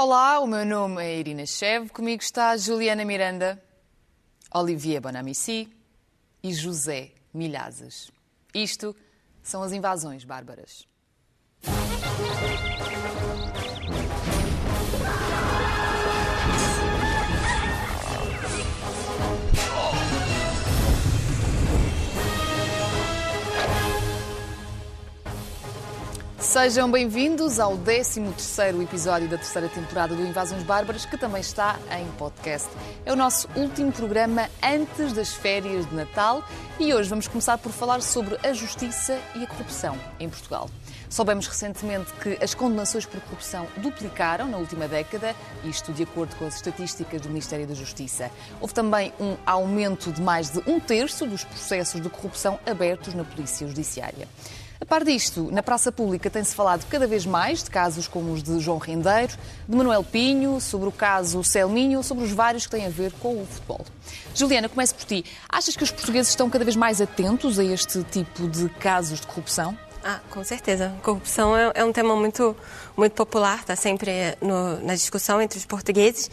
Olá, o meu nome é Irina Chev, comigo está Juliana Miranda, Olivier Bonamici e José Milhazes. Isto são as invasões bárbaras. Sejam bem-vindos ao 13º episódio da terceira temporada do Invasões Bárbaras, que também está em podcast. É o nosso último programa antes das férias de Natal e hoje vamos começar por falar sobre a justiça e a corrupção em Portugal. Soubemos recentemente que as condenações por corrupção duplicaram na última década, isto de acordo com as estatísticas do Ministério da Justiça. Houve também um aumento de mais de um terço dos processos de corrupção abertos na Polícia Judiciária. A par disto, na praça pública tem-se falado cada vez mais de casos como os de João Rendeiro, de Manuel Pinho, sobre o caso Selminho, sobre os vários que têm a ver com o futebol. Juliana, começo por ti. Achas que os portugueses estão cada vez mais atentos a este tipo de casos de corrupção? Ah, com certeza. Corrupção é, é um tema muito, muito popular, está sempre no, na discussão entre os portugueses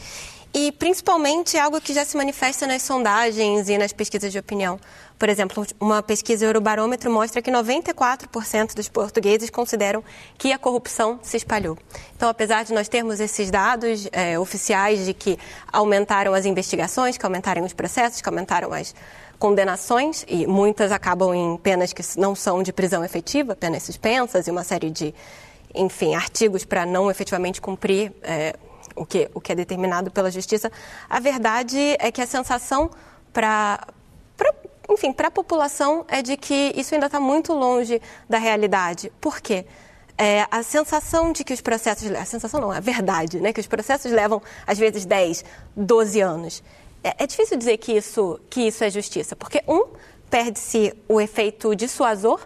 e principalmente é algo que já se manifesta nas sondagens e nas pesquisas de opinião. Por exemplo, uma pesquisa Eurobarômetro mostra que 94% dos portugueses consideram que a corrupção se espalhou. Então, apesar de nós termos esses dados é, oficiais de que aumentaram as investigações, que aumentaram os processos, que aumentaram as condenações, e muitas acabam em penas que não são de prisão efetiva, penas suspensas e uma série de, enfim, artigos para não efetivamente cumprir é, o que, o que é determinado pela justiça, a verdade é que a sensação para enfim, para a população é de que isso ainda está muito longe da realidade. Por quê? É, a sensação de que os processos. A sensação não, a verdade, né? Que os processos levam, às vezes, 10, 12 anos. É, é difícil dizer que isso, que isso é justiça, porque, um, perde-se o efeito dissuasor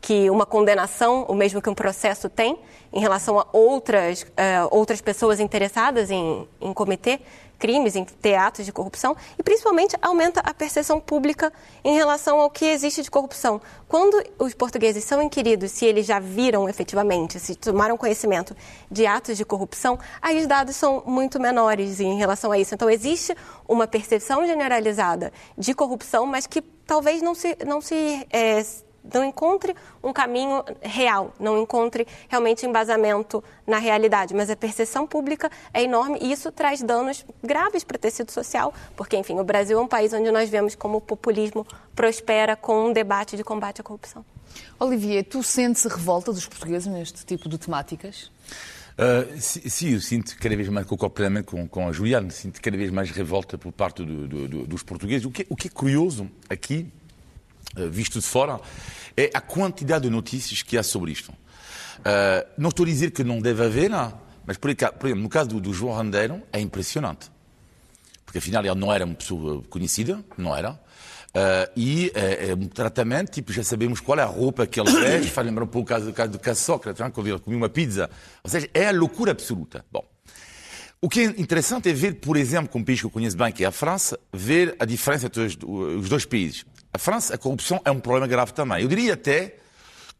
que uma condenação, o mesmo que um processo tem, em relação a outras, uh, outras pessoas interessadas em, em cometer crimes, em ter atos de corrupção, e principalmente aumenta a percepção pública em relação ao que existe de corrupção. Quando os portugueses são inquiridos se eles já viram efetivamente, se tomaram conhecimento de atos de corrupção, aí os dados são muito menores em relação a isso. Então, existe uma percepção generalizada de corrupção, mas que talvez não se, não se é, não encontre um caminho real, não encontre realmente embasamento na realidade. Mas a percepção pública é enorme e isso traz danos graves para o tecido social, porque, enfim, o Brasil é um país onde nós vemos como o populismo prospera com um debate de combate à corrupção. Olivier, tu sentes revolta dos portugueses neste tipo de temáticas? Uh, sim, eu sinto cada vez mais, concordo plenamente com, com a Juliana, sinto cada vez mais revolta por parte do, do, do, dos portugueses. O que, o que é curioso aqui visto de fora, é a quantidade de notícias que há sobre isto. Uh, não estou a dizer que não deve haver, mas por, exemplo, no caso do, do João Randeiro, é impressionante. Porque afinal ele não era uma pessoa conhecida, não era. Uh, e é, é, um tratamento, tipo, já sabemos qual é a roupa que ele veste, faz lembrar um pouco o caso, caso do caso Sócrates, quando ele comia uma pizza. Ou seja, é a loucura absoluta. Bom. O que é interessante é ver, por exemplo, com um país que eu conheço bem, que é a França, ver a diferença entre os dois países. A França, a corrupção é um problema grave também. Eu diria até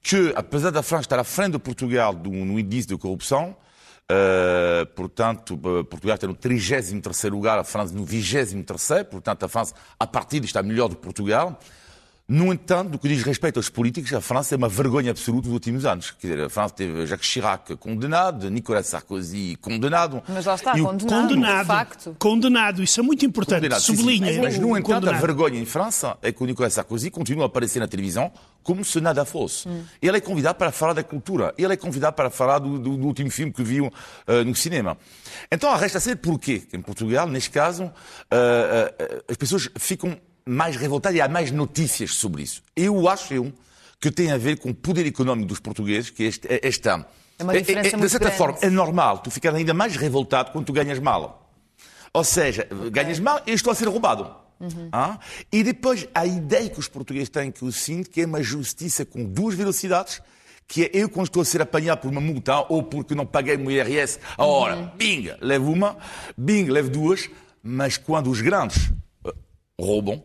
que, apesar da França estar à frente de Portugal no índice de corrupção, uh, portanto, uh, Portugal está no 33 lugar, a França no 23 portanto, a França, a partir está melhor do Portugal. No entanto, no que diz respeito aos políticos, a França é uma vergonha absoluta nos últimos anos. Quer dizer, a França teve Jacques Chirac condenado, Nicolas Sarkozy condenado. Mas lá está, condenado, condenado, facto. Condenado, isso é muito importante, condenado, sublinha. Sim, sim. Mas, no entanto, condenado. a vergonha em França é que o Nicolas Sarkozy continua a aparecer na televisão como se nada fosse. Hum. Ele é convidado para falar da cultura, ele é convidado para falar do, do, do último filme que viu uh, no cinema. Então, resta saber porquê. Em Portugal, neste caso, uh, uh, as pessoas ficam mais revoltado e há mais notícias sobre isso. Eu acho eu que tem a ver com o poder económico dos portugueses, que este, este ano. É uma diferença é, é, de certa grande. forma, é normal tu ficar ainda mais revoltado quando tu ganhas mal. Ou seja, okay. ganhas mal e estou a ser roubado. Uhum. Ah? E depois, a ideia que os portugueses têm, que eu sinto, que é uma justiça com duas velocidades, que é eu quando estou a ser apanhado por uma multa ou porque não paguei o IRS, a hora, uhum. bing, levo uma, bing, levo duas, mas quando os grandes uh, roubam,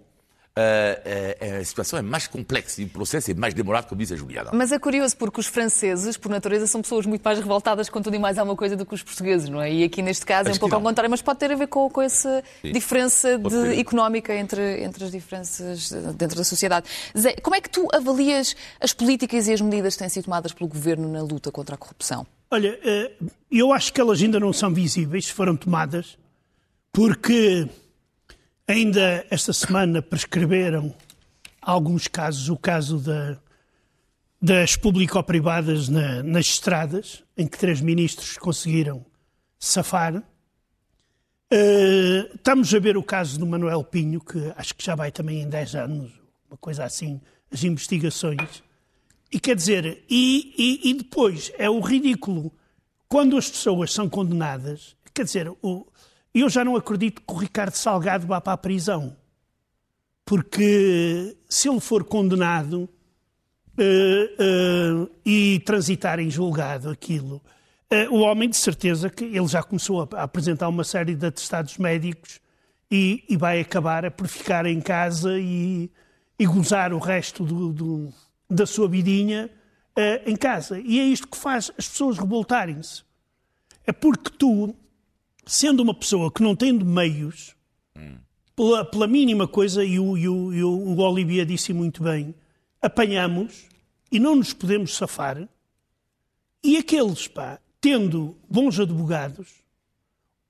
a, a, situação é mais complexa e o processo é mais demorado, como disse a Juliana. Mas é curioso porque os franceses, por natureza, são pessoas muito mais revoltadas com tudo e mais alguma coisa do que os portugueses, não é? E aqui neste caso Acho é um pouco ao contrário, mas pode ter a ver com, com essa Sim. diferença de, económica entre, entre as diferenças dentro da sociedade. Zé, como é que tu avalias as políticas e as medidas que têm sido tomadas pelo governo na luta contra a corrupção? Olha, eh, eu acho que elas ainda não são visíveis, foram tomadas, porque Ainda esta semana prescreveram alguns casos, o caso da, das público-privadas na, nas estradas, em que três ministros conseguiram safar. Uh, estamos a ver o caso do Manuel Pinho, que acho que já vai também em 10 anos, uma coisa assim, as investigações. E quer dizer, e, e, e depois é o ridículo quando as pessoas são condenadas, quer dizer, o, eu já não acredito que o Ricardo Salgado vá para a prisão. Porque se ele for condenado uh, uh, e transitar em julgado aquilo, uh, o homem de certeza que ele já começou a, a apresentar uma série de atestados médicos e, e, vai acabar por ficar em casa e, e gozar o resto do, do, da sua vidinha em casa. E é isto que faz as pessoas revoltarem-se. É porque tu sendo uma pessoa que não tem meios, hum. pela, pela, mínima coisa, e o, e, o, e o Olivia disse muito bem, apanhamos e não nos podemos safar, e aqueles, pá, tendo bons advogados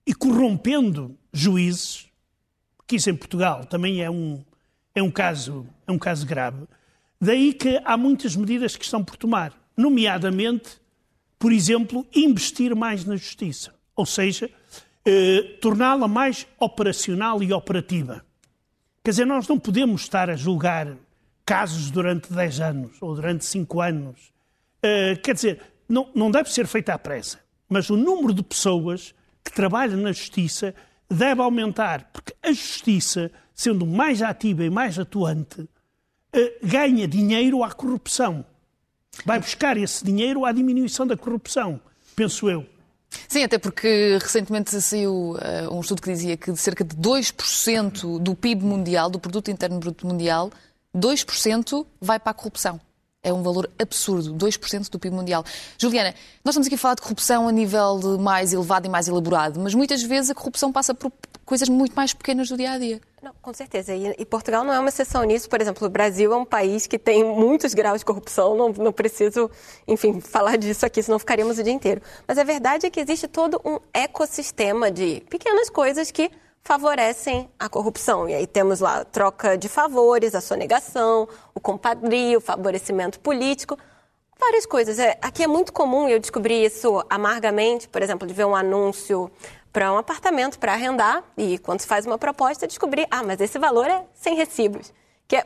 e corrompendo juízes, que isso em Portugal também é um, é um, caso, é um caso grave, daí que há muitas medidas que estão por tomar, nomeadamente, por exemplo, investir mais na justiça. Ou seja, eh, torná-la mais operacional e operativa. Quer dizer, nós não podemos estar a julgar casos durante 10 anos ou durante 5 anos. Eh, quer dizer, não, não deve ser feita à pressa, mas o número de pessoas que trabalham na justiça deve aumentar, porque a justiça, sendo mais ativa e mais atuante, eh, ganha dinheiro à corrupção. Vai buscar esse dinheiro à diminuição da corrupção, penso eu. Sim, até porque recentemente saiu uh, um estudo que dizia que cerca de 2% do PIB mundial, do Produto Interno Bruto Mundial, 2% vai para a corrupção. É um valor absurdo, 2% do PIB mundial. Juliana, nós estamos aqui a falar de corrupção a nível mais elevado e mais elaborado, mas muitas vezes a corrupção passa por coisas muito mais pequenas do dia a dia. Não, com certeza. E, e, Portugal não é uma exceção nisso. Por exemplo, o Brasil é um país que tem muitos graus de corrupção. Não, não preciso, enfim, falar disso aqui, senão ficaríamos o dia inteiro. Mas a verdade é que existe todo um ecossistema de pequenas coisas que favorecem a corrupção. E aí temos lá a troca de favores, a sonegação, o compadrio, o favorecimento político, várias coisas. É, aqui é muito comum, eu descobri isso amargamente, por exemplo, de ver um anúncio para um apartamento para arrendar e quando se faz uma proposta descobrir, ah, mas esse valor é sem recibos, que é,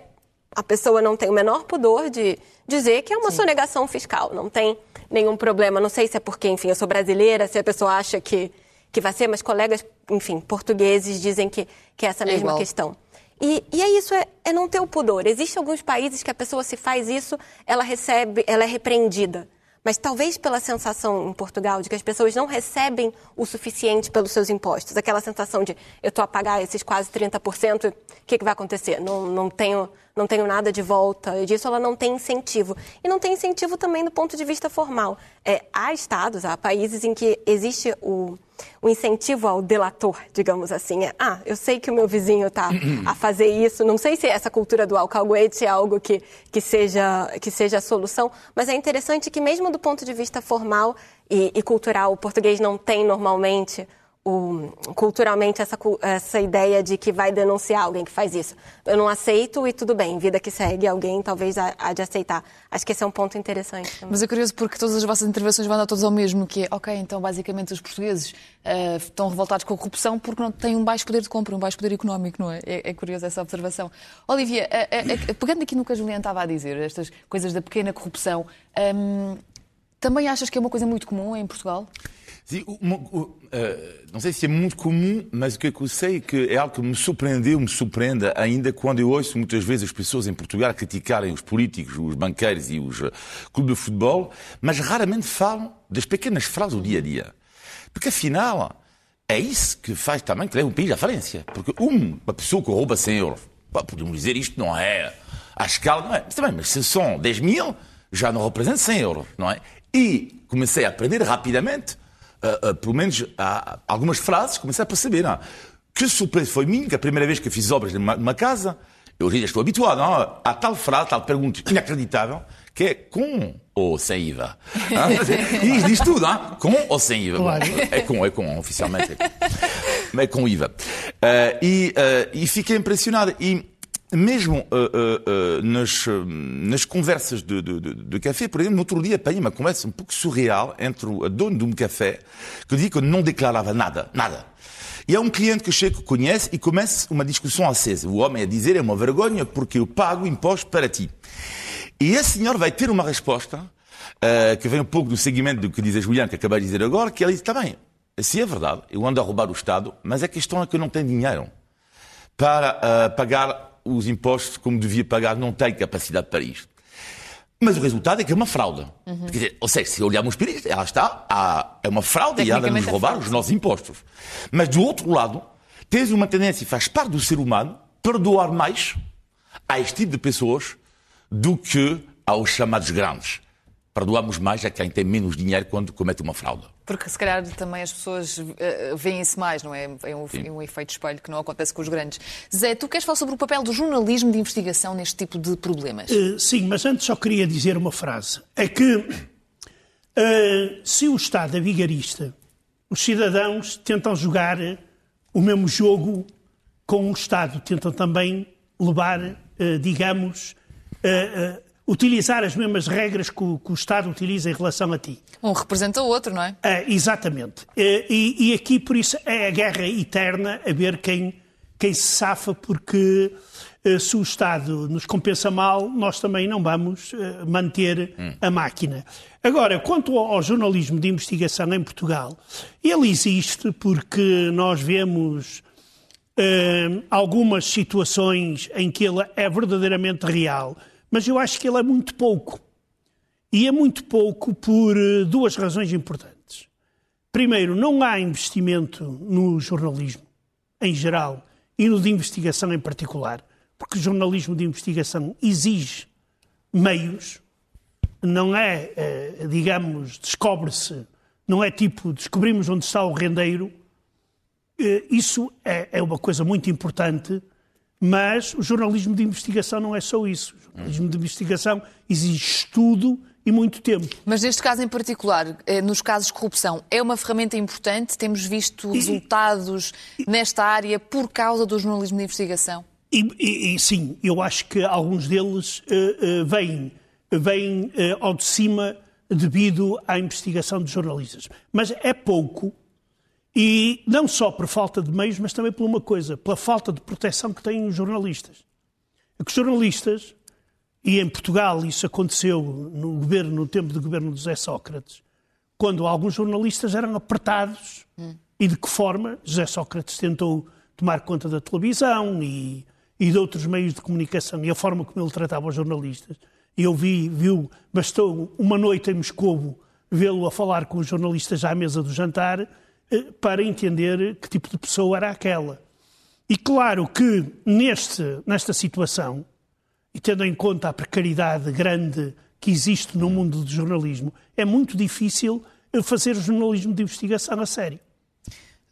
a pessoa não tem o menor pudor de dizer que é uma Sim. sonegação fiscal, não tem nenhum problema. Não sei se é porque, enfim, eu sou brasileira, se a pessoa acha que, que vai ser, mas colegas, enfim, portugueses dizem que, que é essa é mesma questão. E, e, é isso, é, é não ter o pudor. Existem alguns países que a pessoa se faz isso, ela recebe, ela é repreendida mas talvez pela sensação em Portugal de que as pessoas não recebem o suficiente pelos seus impostos, aquela sensação de eu estou a pagar esses quase 30%, o que, que vai acontecer? Não, não, tenho, não tenho nada de volta, e disso ela não tem incentivo. E não tem incentivo também do ponto de vista formal. É, há estados, há países em que existe o o incentivo ao delator, digamos assim. É, ah, eu sei que o meu vizinho está a fazer isso, não sei se essa cultura do alcahuete é algo que, que, seja, que seja a solução, mas é interessante que mesmo do ponto de vista formal e, e cultural, o português não tem normalmente o, culturalmente essa, essa ideia de que vai denunciar alguém que faz isso. Eu não aceito e tudo bem, vida que segue, alguém talvez há de aceitar. Acho que esse é um ponto interessante. Também. Mas é curioso porque todas as vossas intervenções vão dar todas ao mesmo, que é, ok, então basicamente os portugueses uh, estão revoltados com a corrupção porque não têm um baixo poder de compra, um baixo poder económico, não é? É, é curioso essa observação. Olivia, uh, uh, pegando aqui no que a Juliana estava a dizer, estas coisas da pequena corrupção, um, também achas que é uma coisa muito comum em Portugal? Sim, uma, uh, não sei se é muito comum, mas o que eu sei é que é algo que me surpreendeu, me surpreende ainda quando eu ouço muitas vezes as pessoas em Portugal criticarem os políticos, os banqueiros e os uh, clubes de futebol, mas raramente falam das pequenas frases do dia a dia. Porque afinal, é isso que faz também que leva um país à falência. Porque uma pessoa que rouba 100 euros, Pá, podemos dizer isto não é à escala, não é? Mas também, mas se são 10 mil, já não representa 100 euros, não é? E comecei a aprender rapidamente, uh, uh, pelo menos uh, algumas frases, comecei a perceber. Não? Que surpresa foi minha, que a primeira vez que fiz obras numa, numa casa, eu já estou habituado não? a tal frase, tal pergunta inacreditável, que é com ou sem IVA. E diz tudo, hein? com ou sem IVA. Claro. É com, é com, oficialmente. É com, mas é com IVA. e, e fiquei impressionado. E mesmo uh, uh, uh, nas, nas conversas de, de, de, café, por exemplo, no outro dia apanhei uma conversa um pouco surreal entre o dono de um café que dizia que não declarava nada, nada. E é um cliente que chega, que conhece e começa uma discussão acesa. O homem a dizer é uma vergonha porque eu pago imposto para ti. E esse senhor vai ter uma resposta que vem um pouco do segmento do que diz a Juliana, que acabei de dizer agora, que ele diz, está bem, se é verdade, eu ando a roubar o Estado, mas a questão é que eu não tenho dinheiro para pagar os impostos como devia pagar, não tem capacidade para isto. Mas o resultado é que é uma fraude. Uhum. Quer dizer, ou seja, se olharmos para isto, ela está, há, é uma fraude e anda a nos é roubar os nossos impostos. Mas do outro lado, tens uma tendência, faz parte do ser humano, perdoar mais a este tipo de pessoas do que aos chamados grandes perdoamos mais a quem tem menos dinheiro quando comete uma fraude. Porque se calhar também as pessoas uh, veem-se mais, não é? É um, é um, efeito espelho que não acontece com os grandes. Zé, tu queres falar sobre o papel do jornalismo de investigação neste tipo de problemas? Uh, sim, mas antes só queria dizer uma frase. É que uh, se o Estado é vigarista, os cidadãos tentam jogar o mesmo jogo com o Estado, tentam também levar, digamos, utilizar as mesmas regras que o, que o, Estado utiliza em relação a ti. Um representa o outro, não é? é exatamente. É, e, e, aqui, por isso, é a guerra eterna a ver quem, quem se safa, porque eh, se o Estado nos compensa mal, nós também não vamos eh, manter hum. a máquina. Agora, quanto ao jornalismo de investigação em Portugal, ele existe porque nós vemos algumas situações em que ele é verdadeiramente real mas eu acho que ele é muito pouco. E é muito pouco por eh, duas razões importantes. Primeiro, não há investimento no jornalismo em geral e no de investigação em particular, porque o jornalismo de investigação exige meios, não é, eh, digamos, descobre-se, não é tipo descobrimos onde está o rendeiro. Eh, isso é, é uma coisa muito importante mas o jornalismo de investigação não é só isso. O jornalismo de investigação exige estudo e muito tempo. Mas neste caso em particular, eh, nos casos de corrupção, é uma ferramenta importante? Temos visto resultados e, nesta área por causa do jornalismo de investigação? E, e sim, eu acho que alguns deles uh, uh, vêm, vêm uh, ao de cima devido à investigação de jornalistas. Mas é pouco e não só por falta de meios, mas também por uma coisa, pela falta de proteção que têm os jornalistas. É que os jornalistas, e em Portugal isso aconteceu no, governo, no tempo do governo de José Sócrates, quando alguns jornalistas eram apertados hum. e de que forma José Sócrates tentou tomar conta da televisão e, e de outros meios de comunicação e a forma como ele tratava os jornalistas. Eu vi, viu, bastou uma noite em Moscou vê-lo a falar com os jornalistas à mesa do jantar eh, para entender que tipo de pessoa era aquela. E claro que neste, nesta situação, e tendo em conta a precariedade grande que existe no mundo do jornalismo, é muito difícil fazer jornalismo de investigação a sério.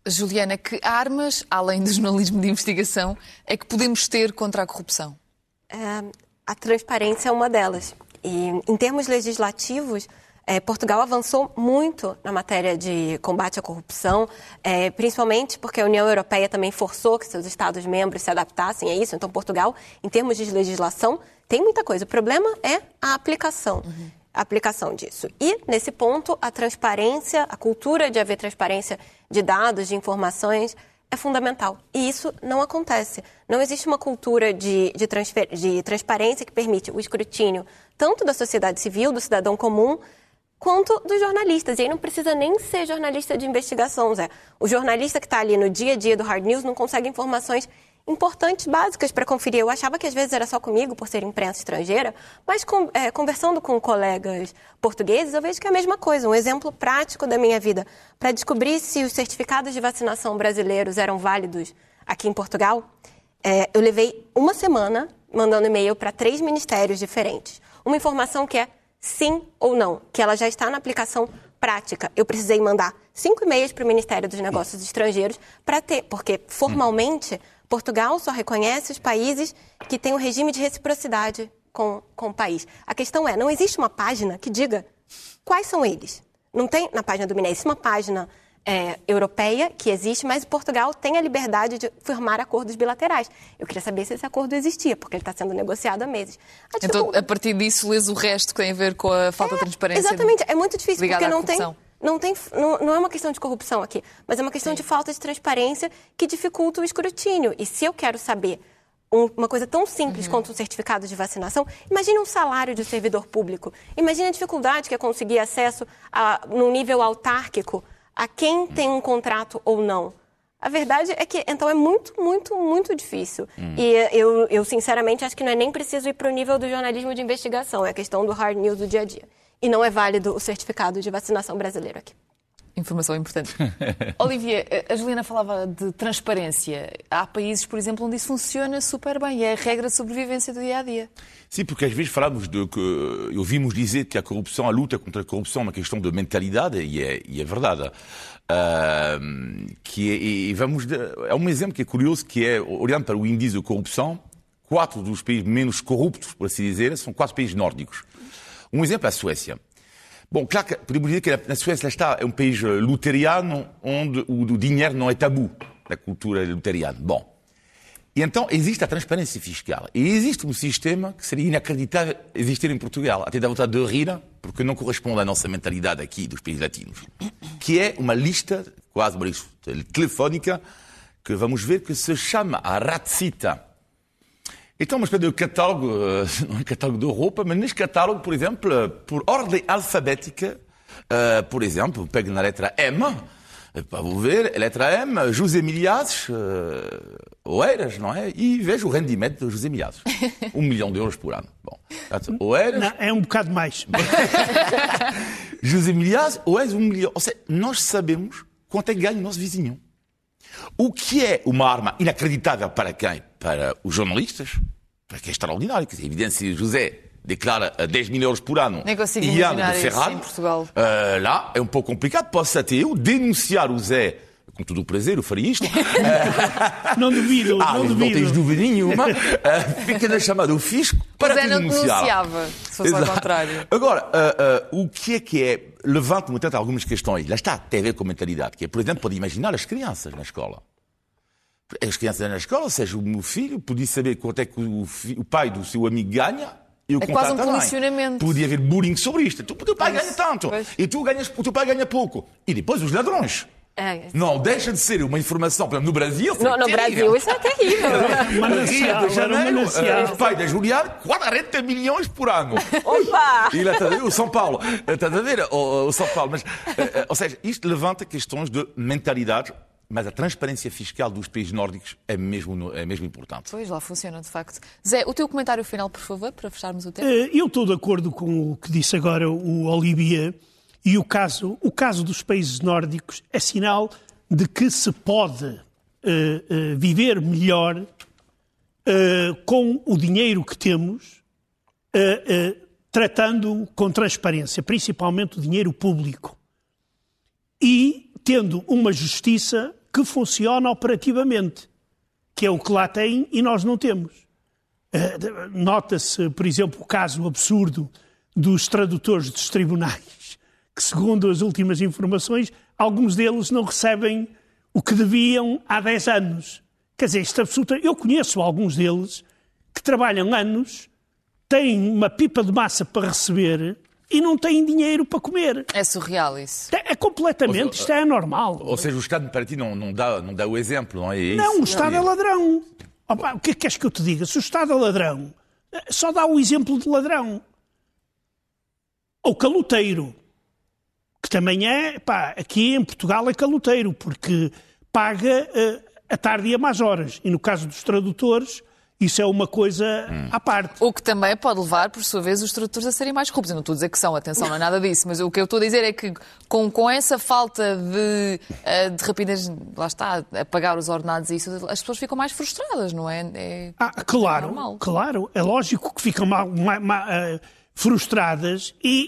Juliana, que armas, além do jornalismo de investigação, é que podemos ter contra a corrupção? É, a transparência é uma delas. E, em termos legislativos, é, Portugal avançou muito na matéria de combate à corrupção, é, principalmente porque a União Europeia também forçou que seus Estados-membros se adaptassem a isso. Então, Portugal, em termos de legislação, tem muita coisa. O problema é a aplicação. Uhum. A aplicação disso. E, nesse ponto, a transparência, a cultura de haver transparência de dados, de informações, é fundamental. E isso não acontece. Não existe uma cultura de, de, de transparência que permite o escrutínio tanto da sociedade civil, do cidadão comum, quanto dos jornalistas. E aí não precisa nem ser jornalista de investigação, Zé. O jornalista que está ali no dia a dia do Hard News não consegue informações importantes, básicas para conferir. Eu achava que às vezes era só comigo, por ser imprensa estrangeira, mas com, é, conversando com colegas portugueses, eu vejo que é a mesma coisa. Um exemplo prático da minha vida. Para descobrir se os certificados de vacinação brasileiros eram válidos aqui em Portugal, É, eu levei uma semana mandando e-mail para três ministérios diferentes. Uma informação que é sim ou não, que ela já está na aplicação prática. Eu precisei mandar cinco e-mails para o Ministério dos Negócios Estrangeiros para ter, porque formalmente Portugal só reconhece os países que têm um regime de reciprocidade com, com o país. A questão é, não existe uma página que diga quais são eles. Não tem na página do MINE, existe uma página é, europeia que existe, mas Portugal tem a liberdade de firmar acordos bilaterais. Eu queria saber se esse acordo existia, porque ele está sendo negociado há meses. Ah, então, a partir disso, lês o resto que tem a ver com a falta é, de transparência? Exatamente, é muito difícil, porque não tem, não, tem, não, não, é uma questão de corrupção aqui, mas é uma questão Sim. de falta de transparência que dificulta o escrutínio. E se eu quero saber uma coisa tão simples uhum. quanto um certificado de vacinação, imagine um salário de servidor público. Imagine a dificuldade que é conseguir acesso a, no nível autárquico a quem tem um contrato ou não. A verdade é que, então, é muito, muito, muito difícil. Hum. E eu, eu, sinceramente, acho que não é nem preciso ir para o nível do jornalismo de investigação, é a questão do hard news do dia a dia. E não é válido o certificado de vacinação brasileiro aqui. Informação importante. Olivia, a Juliana falava de transparência. Há países, por exemplo, onde isso funciona super bem. É a regra de sobrevivência do dia a dia. Sim, porque às vezes falamos de que. Ouvimos dizer que a corrupção, a luta contra a corrupção é uma questão de mentalidade, e é, e é verdade. Uh, que é, e vamos é um exemplo que é curioso, que é, olhando para o índice de corrupção, quatro dos países menos corruptos, por assim dizer, são quatro países nórdicos. Um exemplo é a Suécia. Bom, claro que podemos dizer que na Suécia está, é um país luteriano onde o, dinheiro não é tabu, da cultura luteriana. Bom, e então existe a transparência fiscal. E existe um sistema que seria inacreditável existir em Portugal. Até dá vontade de rir, porque não corresponde à nossa mentalidade aqui dos países latinos. Que é uma lista, quase uma lista telefónica, que vamos ver que se chama a Ratsita. Então, uma espécie de catálogo, não é catálogo de roupa, mas neste catálogo, por exemplo, por ordem alfabética, uh, por exemplo, pego na letra M, para vou ver, a letra M, José Milhazes, Oeiras, não é? E vejo o rendimento de José Milhazes. Um milhão de euros por ano. Bom, Oeiras... Não, é um bocado mais. José Milhazes, Oeiras, um milhão. Ou seja, nós sabemos quanto é que ganha o nosso vizinho. O que é uma arma inacreditável para quem? Para os jornalistas, para que é extraordinário. É evidente, se José declara 10 mil euros por ano e ano de Ferrari, em Portugal. Uh, lá é um pouco complicado. Posso até eu denunciar o Zé com todo o prazer, eu faria isto. não duvido, ah, não duvido. Não tens dúvida nenhuma. Uh, fica na chamada o fisco para Zé te não denunciava, se fosse ao contrário. Agora, uh, uh, o que é que é... Levanta-me, tanto, algumas questões. Lá está, tem a ver com a mentalidade. Que é, por exemplo, pode imaginar as crianças na escola. As crianças na escola, ou seja, o meu filho podia saber quanto é que o, o pai do seu amigo ganha é quase um condicionamento. Podia haver bullying sobre isto. O teu pai ganha tanto pois. e tu ganhas, o teu pai ganha pouco. E depois os ladrões. É, não deixa de ser uma informação, por exemplo, no Brasil. No, no Brasil isso é terrível. Rio de Janeiro, uh, pai da Juliana, 40 milhões por ano. Opa! E lá o São Paulo. Estás a ver o, o São Paulo. Mas, uh, uh, ou seja, isto levanta questões de mentalidade mas a transparência fiscal dos países nórdicos é mesmo, é mesmo importante. Pois, lá funciona, de facto. Zé, o teu comentário final, por favor, para fecharmos o tempo. Eu estou de acordo com o que disse agora o Olivier. E o caso, o caso dos países nórdicos é sinal de que se pode uh, uh, viver melhor uh, com o dinheiro que temos, tratando com transparência, principalmente o dinheiro público. E tendo uma justiça que funciona operativamente, que é o que lá tem e nós não temos. Nota-se, por exemplo, o caso absurdo dos tradutores dos tribunais, que, segundo as últimas informações, alguns deles não recebem o que deviam há 10 anos. Quer dizer, isto é absoluto. Eu conheço alguns deles que trabalham anos, têm uma pipa de massa para receber e não têm dinheiro para comer. É surreal isso. É, é completamente, isto é anormal. Ou seja, o Estado para ti não, não, dá, não dá o exemplo, não é isso? Não, o Estado não. é ladrão. Opa, o que é que queres que eu te diga? Se o Estado é ladrão, só dá o exemplo de ladrão. Ou caloteiro que também é, pá, aqui em Portugal é caloteiro, porque paga uh, a tarde e a más horas. E no caso dos tradutores, isso é uma coisa Hum. à parte. O que também pode levar, por sua vez, os tradutores a serem mais corruptos. Eu não estou a dizer que são, atenção, não é nada disso, mas o que eu estou a dizer é que com, com essa falta de, eh, de rapidez, lá está, a pagar os ordenados e isso, as pessoas ficam mais frustradas, não é? é... Ah, claro, normal. claro. É lógico que ficam mal, ma- ma- ah, frustradas e,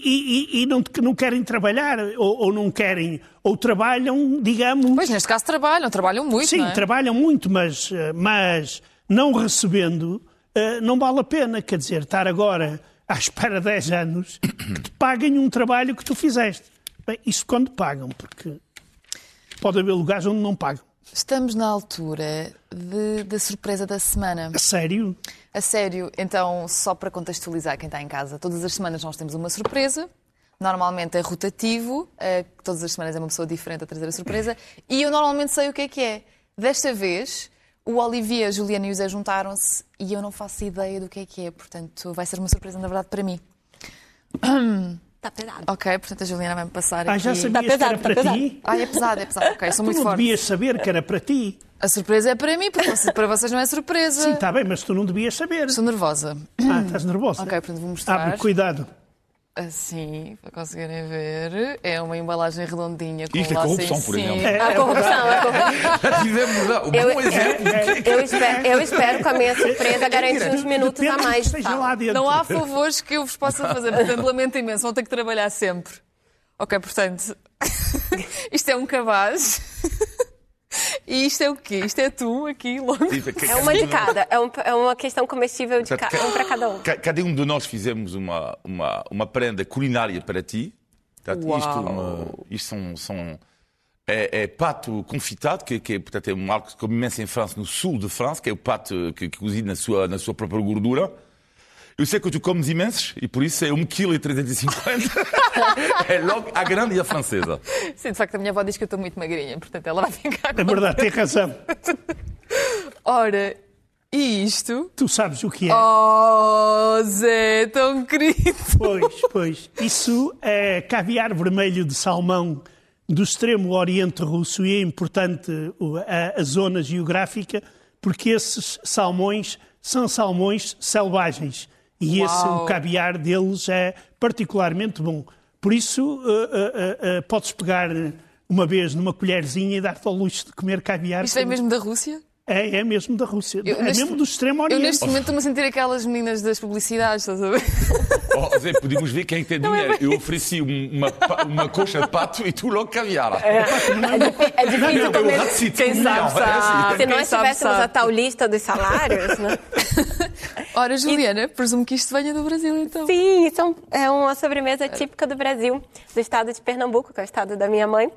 e- e- não, não querem trabalhar ou, ou não querem, ou trabalham, digamos. Pois, neste caso trabalham, trabalham muito, Sim, é? trabalham muito, mas, eh, mas não recebendo eh, não vale a pena. Quer dizer, estar agora à espera de 10 anos que te paguem um trabalho que tu fizeste. Bem, isso quando pagam, porque pode haver lugares onde não pagam. Estamos na altura de- da surpresa da semana. A sério? A sério, então, só para contextualizar quem está em casa, todas as semanas nós temos uma surpresa. Normalmente é rotativo, eh, todas as semanas é uma pessoa diferente a trazer a surpresa. E eu normalmente sei o que é que é. Desta vez, o Olivier, a Juliana e o Zé juntaram-se e eu não faço ideia do que é que é. Portanto, vai ser uma surpresa, na verdade, para mim. Tá pesado. Ok, portanto a Juliana vai-me passar Ah, aqui. já sabias Tá que pesado, era tá para pesado. ti? Ah, é pesado, é pesado. Ok, sou Tu muito não forte. devias saber que era para ti. A surpresa é para mim, porque para vocês não é surpresa. Sim, está bem, mas tu não devias saber. Estou nervosa. Ah, estás nervosa? Ok, portanto vou mostrar. Abre, cuidado. Assim, para conseguirem ver, é uma embalagem redondinha com Isto é corrupção, por exemplo. É, A corrupção, a corrupção. Já tivemos lá um Eu- bom exemplo. Eu espero, eu espero com a minha surpresa garantir uns minutos a mais. Não há favores que eu vos possa fazer, portanto lamento imenso, vão ter que trabalhar sempre. Ok, portanto, isto é um cabaz. E isto é o quê? Isto é tu aqui, logo. É uma de cada. É, um- é uma questão comestível de ca- um para cada um. Ca- Cada um de nós fizemos uma, uma, uma prenda culinária para ti. Portanto, Uau. isto, uma- isto são, são- é, é pato confitado, que, que é, portanto, é um algo que come imenso em França, no sul de França, que é o pato que, que cozinha na sua, na sua própria gordura. Eu sei que tu comes imensos e por isso é 1,350 kg. é logo a grande e a francesa. Sim, de facto a minha avó diz que eu estou muito magrinha, portanto ela vai ficar É verdade, tem razão. Ora, e isto? Tu sabes o que é. Oh, Zé, tão querido! Pois, pois. Isso é caviar vermelho de salmão do extremo oriente russo e é importante a, a zona geográfica porque esses salmões são salmões selvagens e esse, Uau. o caviar deles é particularmente bom. Por isso, eh, eh, eh, podes pegar uma vez numa colherzinha e dar-te ao luxo de comer caviar. Isto é mesmo da Rússia? É, é mesmo da Rússia. Eu, é neste- mesmo do extremo Eu oriente. neste momento estou-me a sentir aquelas meninas das publicidades, estás a ver? Oh, Zé, podíamos ver quem tem dinheiro. Eu ofereci um- uma, uma coxa de pato e tu logo caviar. É difícil Eu também. rato-cito, Quem sabe, é assim. sabe. Se nós tivéssemos a tal lista dos salários, né? Ora, Juliana, presumo que isto venha do Brasil então. Sim, isso é um- é uma sobremesa típica do Brasil, do estado de Pernambuco, que é o estado da minha mãe.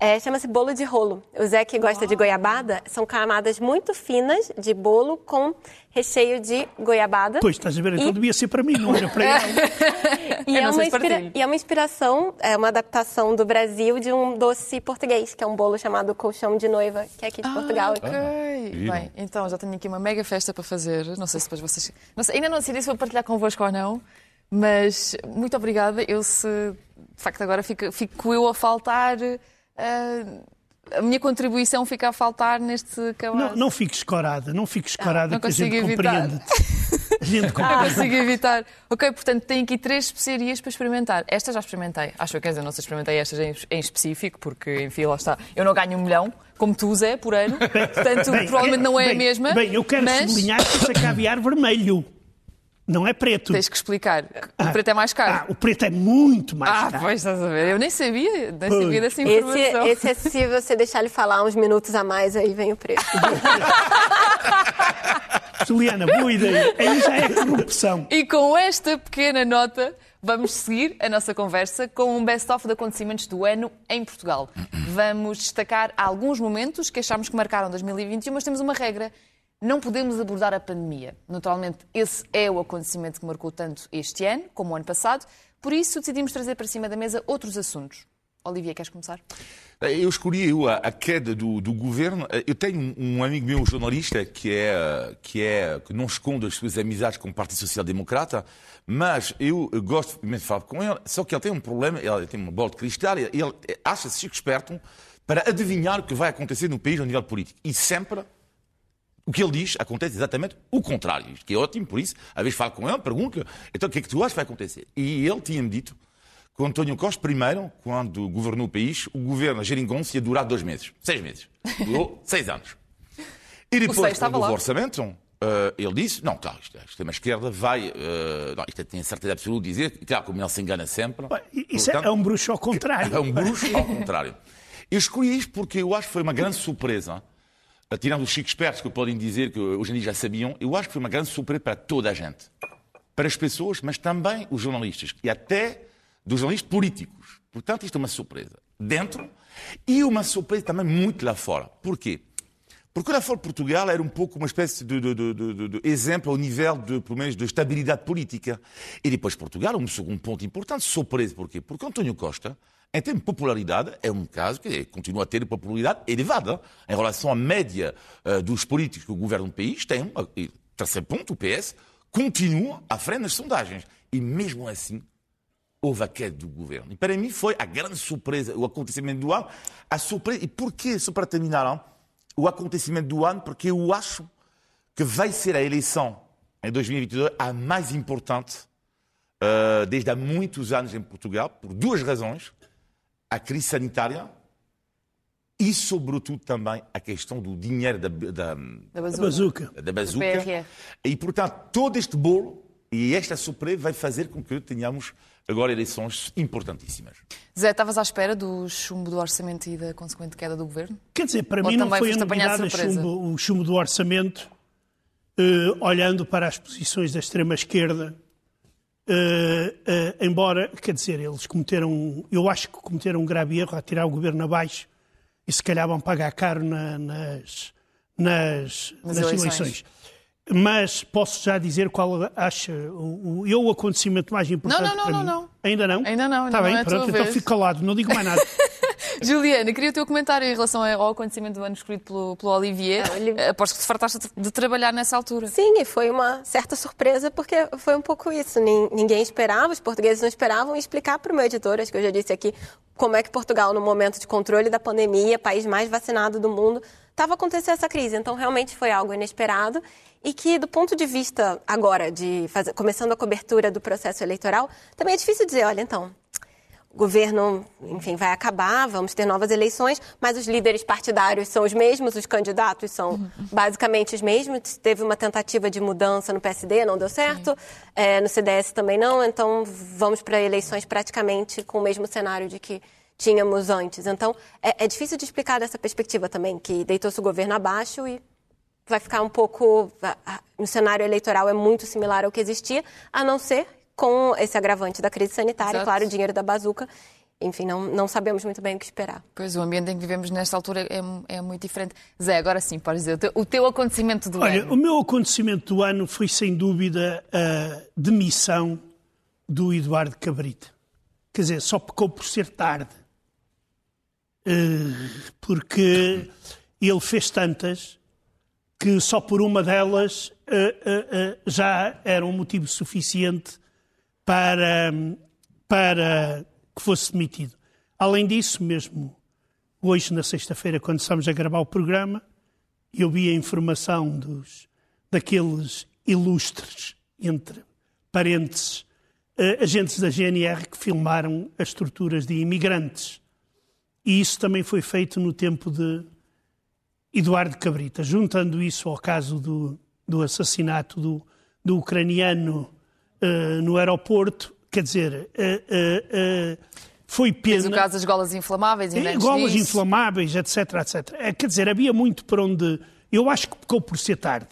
É, Chama-se bolo de rolo. O Zé que gosta de goiabada, são camadas muito finas de bolo com recheio de goiabada. Pois, estás a ver? Então E- devia ser para mim, não era para ela. E é, uma inspira- e é uma inspiração, é uma adaptação do Brasil de um doce português, que é um bolo chamado colchão de noiva, que é aqui de Portugal. Ok. giro. Bem, então já tenho aqui uma mega festa para fazer. Não sei se depois vocês. Não sei, ainda não decidi se vou partilhar convosco ou não, mas muito obrigada. Eu se de facto agora fico, fico eu a faltar. ah, a minha contribuição fica a faltar neste cabaz. Não, não fiques corada, não fiques corada, não que a gente evitar. compreende. A gente Não compreende. consigo evitar. Ok, portanto, tenho aqui três especiarias para experimentar. Esta já experimentei. Acho que, quer dizer, não sei se experimentei estas em, em específico, porque, enfim, lá está. Eu não ganho um milhão, como tu, Zé, por ano. Portanto, Bem, provavelmente não é bem, a mesma. Bem, eu quero mas sublinhar que isso é caviar vermelho, não é preto. tens que explicar. O preto é mais Ah, caro. o preto é muito mais Ah, caro. pois estás a ver. Eu nem sabia, nem Pois. sabia dessa Esse, informação. esse é se você deixar ele falar uns minutos a mais, aí vem o preço. Juliana, boa ideia. Aí já é corrupção. E com esta pequena nota, vamos seguir a nossa conversa com um best-of de acontecimentos do ano em Portugal. Vamos destacar alguns momentos que achámos que marcaram 2021, mas temos uma regra. Não podemos abordar a pandemia. Naturalmente, esse é o acontecimento que marcou tanto este ano como o ano passado. Por isso, decidimos trazer para cima da mesa outros assuntos. Olivia, queres começar? Eu escolhi eu, a, a queda do, do governo. Eu tenho um, um amigo meu, jornalista, que é, que é que não esconde as suas amizades com o Partido Social Democrata, mas eu gosto imenso de falar com ele. Só que ele tem um problema, ele tem uma bola de cristal, ele acha-se esperto para adivinhar o que vai acontecer no país a nível político. E sempre O que ele diz acontece exatamente o contrário, que é ótimo, por isso, às vezes falo com ele, pergunto-lhe, então o que é que tu achas que vai acontecer? E ele tinha-me dito que o António Costa, primeiro, quando governou o país, o governo, a geringonça, ia durar dois meses, seis meses. Durou seis anos. E depois, quando houve o orçamento, uh, ele disse, não, claro, isto, a extrema-esquerda vai, uh, não, isto tem certeza absoluta de dizer, claro, como ele se engana sempre. Isso é portanto, é um bruxo ao contrário. É um bruxo ao contrário. Eu escolhi isto porque eu acho que foi uma grande surpresa tirando os chicos espertos que podem dizer que hoje em dia já sabiam, eu acho que foi uma grande surpresa para toda a gente. Para as pessoas, mas também os jornalistas. E até dos jornalistas políticos. Portanto, isto é uma surpresa. Dentro. E uma surpresa também muito lá fora. Porquê? Porque lá fora Portugal era um pouco uma espécie de, de, de, de, exemplo ao nível, de, pelo menos, de estabilidade política. E depois Portugal, um segundo ponto importante, surpresa. Porquê? Porque António Costa em termos de popularidade, é um caso que continua a ter popularidade elevada em relação à média uh, dos políticos que governam o país. Tem um terceiro ponto, o PS continua à frente nas sondagens. E mesmo assim, houve a queda do governo. E para mim foi a grande surpresa, o acontecimento do ano. A surpresa, e porquê, só para terminar, o acontecimento do ano? Porque eu acho que vai ser a eleição em 2022 a mais importante uh, desde há muitos anos em Portugal, por duas razões a crise sanitária e, sobretudo, também a questão do dinheiro da, da, da bazuca. Da bazuca. E, portanto, todo este bolo e esta surpresa vai fazer com que tenhamos agora eleições importantíssimas. Zé, estavas à espera do chumbo do orçamento e da consequente queda do governo? Quer dizer, para Ou mim não foi a novidade chumbo, o chumbo do orçamento, uh, olhando para as posições da extrema-esquerda Uh, uh, embora, quer dizer, eles cometeram, eu acho que cometeram um grave erro a tirar o governo abaixo e se calhar vão pagar caro na, nas, nas, nas, nas eleições. eleições. Mas posso já dizer qual acha o, o, eu o acontecimento mais importante não, não, para não, mim. Não, não, Ainda não? Ainda não. Está bem, é pronto, então fico calado, não digo mais nada. Juliana, queria o teu comentário em relação ao acontecimento do ano escrito pelo, pelo Olivier. Ah, Aposto que te fartaste de trabalhar nessa altura. Sim, e foi uma certa surpresa, porque foi um pouco isso. Ninguém esperava, os portugueses não esperavam, explicar para o meu editor, acho que eu já disse aqui, como é que Portugal, no momento de controle da pandemia, país mais vacinado do mundo, estava acontecendo essa crise. Então, realmente foi algo inesperado e que, do ponto de vista agora de fazer, começando a cobertura do processo eleitoral, também é difícil dizer, olha, então, o governo, enfim, vai acabar, vamos ter novas eleições, mas os líderes partidários são os mesmos, os candidatos são basicamente os mesmos. Teve uma tentativa de mudança no PSD, não deu certo, é, no CDS também não, então vamos para eleições praticamente com o mesmo cenário de que tínhamos antes. Então, é, é difícil de explicar dessa perspectiva também, que deitou-se o governo abaixo e vai ficar um pouco. No cenário eleitoral é muito similar ao que existia, a não ser com esse agravante da crise sanitária, Exato. claro, o dinheiro da bazuca. Enfim, não, não sabemos muito bem o que esperar. Pois, o ambiente em que vivemos nesta altura é, é muito diferente. Zé, agora sim, podes dizer, o teu, o teu acontecimento do Olha, ano. o meu acontecimento do ano foi, sem dúvida, a demissão do Eduardo Cabrita. Quer dizer, só pecou por ser tarde. Eh, porque ele fez tantas que só por uma delas eh, eh, já era um motivo suficiente para, para que fosse demitido. Além disso, mesmo hoje, na sexta-feira, quando estamos a gravar o programa, eu vi a informação dos, daqueles ilustres, entre parênteses, uh, agentes da GNR que filmaram as torturas de imigrantes. E isso também foi feito no tempo de Eduardo Cabrita. Juntando isso ao caso do, do assassinato do, do ucraniano uh, no aeroporto, quer dizer, uh, foi pena. Mas o caso das golas inflamáveis, ainda Golas disso. inflamáveis, etc, etc. Quer dizer, havia muito para onde. Eu acho que ficou por ser tarde.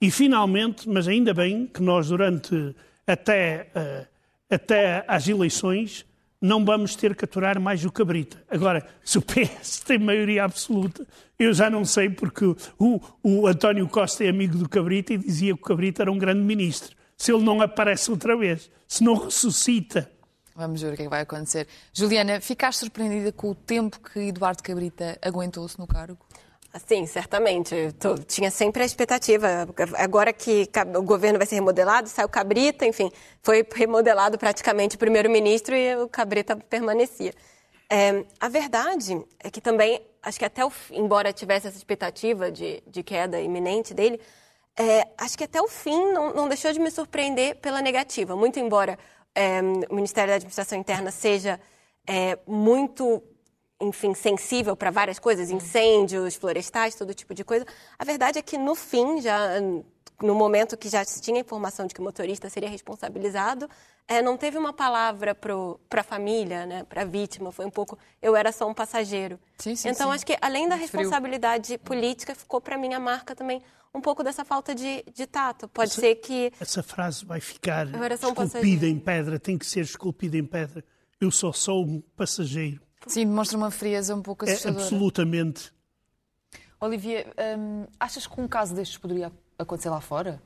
E finalmente, mas ainda bem que nós, durante até, até às eleições, não vamos ter que aturar mais o Cabrita. Agora, se o PS tem maioria absoluta, eu já não sei, porque o, o António Costa é amigo do Cabrita e dizia que o Cabrita era um grande ministro se ele não aparece outra vez, se não ressuscita. Vamos ver o que, é que vai acontecer. Juliana, ficaste surpreendida com o tempo que Eduardo Cabrita aguentou-se no cargo? Sim, certamente. Eu tinha sempre a expectativa. Agora que o governo vai ser remodelado, sai o Cabrita, enfim, foi remodelado praticamente o primeiro-ministro e o Cabrita permanecia. É, a verdade é que também acho que até o, embora tivesse essa expectativa de, de queda iminente dele, é, acho que até o fim não, não, deixou de me surpreender pela negativa. Muito embora é, o Ministério da Administração Interna seja é, muito, enfim, sensível para várias coisas, incêndios, florestais, todo tipo de coisa. A verdade é que no fim, já no momento que já se tinha informação de que o motorista seria responsabilizado, é, não teve uma palavra para a família, né, para a vítima. Foi um pouco, eu era só um passageiro. Sim, sim, então, sim. acho que além da Muito responsabilidade frio. política, ficou para mim a marca também um pouco dessa falta de, de tato. Pode essa, ser que. Essa frase vai ficar um esculpida em pedra, tem que ser esculpida em pedra. Eu só sou um passageiro. Sim, demonstra uma frieza um pouco assustadora. É absolutamente. Olivia, hum, achas que um caso destes poderia acontecer lá fora?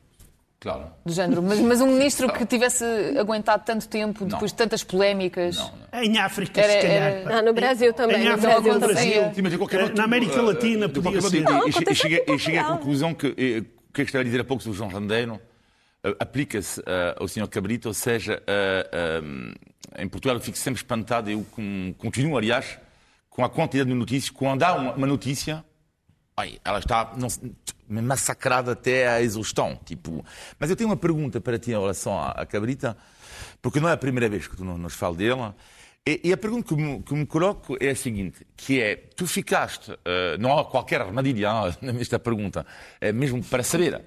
Claro. Do género, mas, mas um ministro que tivesse aguentado tanto tempo, depois de tantas polémicas. Não, não. Em África, Era- se calhar. era-. Ah, no Brasil também. Em no África, Brasil no também. Brasil. Sim, mas de qualquer modo, Na América eh, Latina de podia qualquer modo, Não, acontece cheguei- Eu cheguei à conclusão que eh, o que eu estava a dizer há pouco sobre o João Randeiro eh, aplica-se eh, ao Sr. Cabrito, ou seja, eh, eh, em Portugal eu fico sempre espantado, eu com- continuo, aliás, com a quantidade de notícias. Quando há uma, uma notícia, ai, ela está não, massacrada até à exaustão. Tipo. Mas eu tenho uma pergunta para ti em relação à, Cabrita, porque não é a primeira vez que tu no- nos falas dela. E, a pergunta que me, que me coloco é a seguinte, que é, tu ficaste, eh, não há qualquer armadilha nesta pergunta, é mesmo para saber,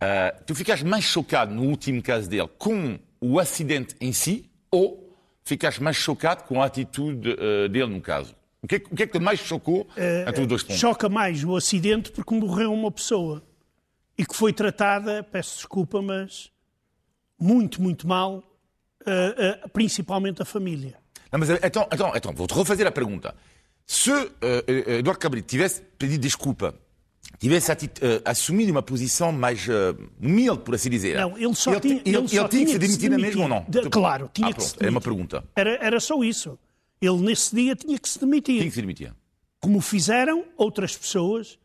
eh, tu ficaste mais chocado no último caso dele com o acidente em si ou ficaste mais chocado com a atitude eh, dele no caso? O que, é, que- o que é que te mais chocou entre os dois pontos? Choca mais o acidente porque morreu uma pessoa e que foi tratada, peço desculpa, mas muito, muito mal, eh, eh, principalmente a família. Não, mas então, então, então vou-te refazer a pergunta. Se uh, uh, Eduardo Cabrito tivesse pedido desculpa, tivesse uh, assumido uma posição mais uh, humilde, por assim dizer, Não, ele só ele, tinha, ele, ele só ele tinha que se demitir demitir. mesma ou não? De- claro, tinha ah, que se pronto, É uma demitir. pergunta. Era, era só isso. Ele, nesse dia, tinha que se demitir. Tinha que se demitir. como fizeram outras pessoas.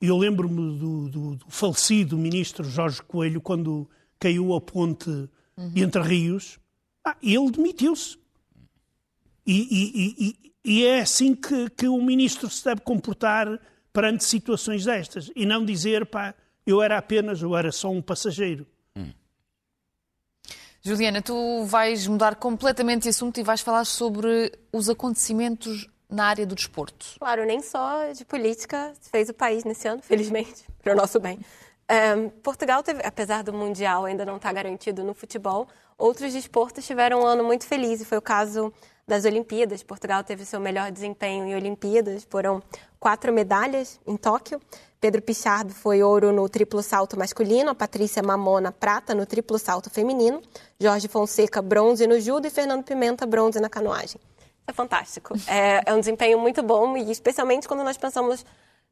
Eu lembro-me do, do- do falecido ministro Jorge Coelho, quando caiu a ponte entre rios, ah, ele demitiu-se. E, e- e- e- e é assim que, que o ministro se deve comportar perante situações destas. E não dizer, pá, eu era apenas, eu era só um passageiro. Juliana, tu vais mudar completamente de assunto e vais falar sobre os acontecimentos na área do desporto. Claro, nem só de política fez o país nesse ano, felizmente, para o nosso bem. Ehm, Portugal, teve, apesar do Mundial ainda não estar garantido no futebol, outros desportos tiveram um ano muito feliz, e foi o caso das Olimpíadas. Portugal teve seu melhor desempenho em Olimpíadas, foram quatro medalhas em Tóquio. Pedro Pichardo foi ouro no triplo salto masculino, a Patrícia Mamona prata no triplo salto feminino, Jorge Fonseca bronze no judo e Fernando Pimenta bronze na canoagem. É fantástico. É, é um desempenho muito bom e especialmente quando nós pensamos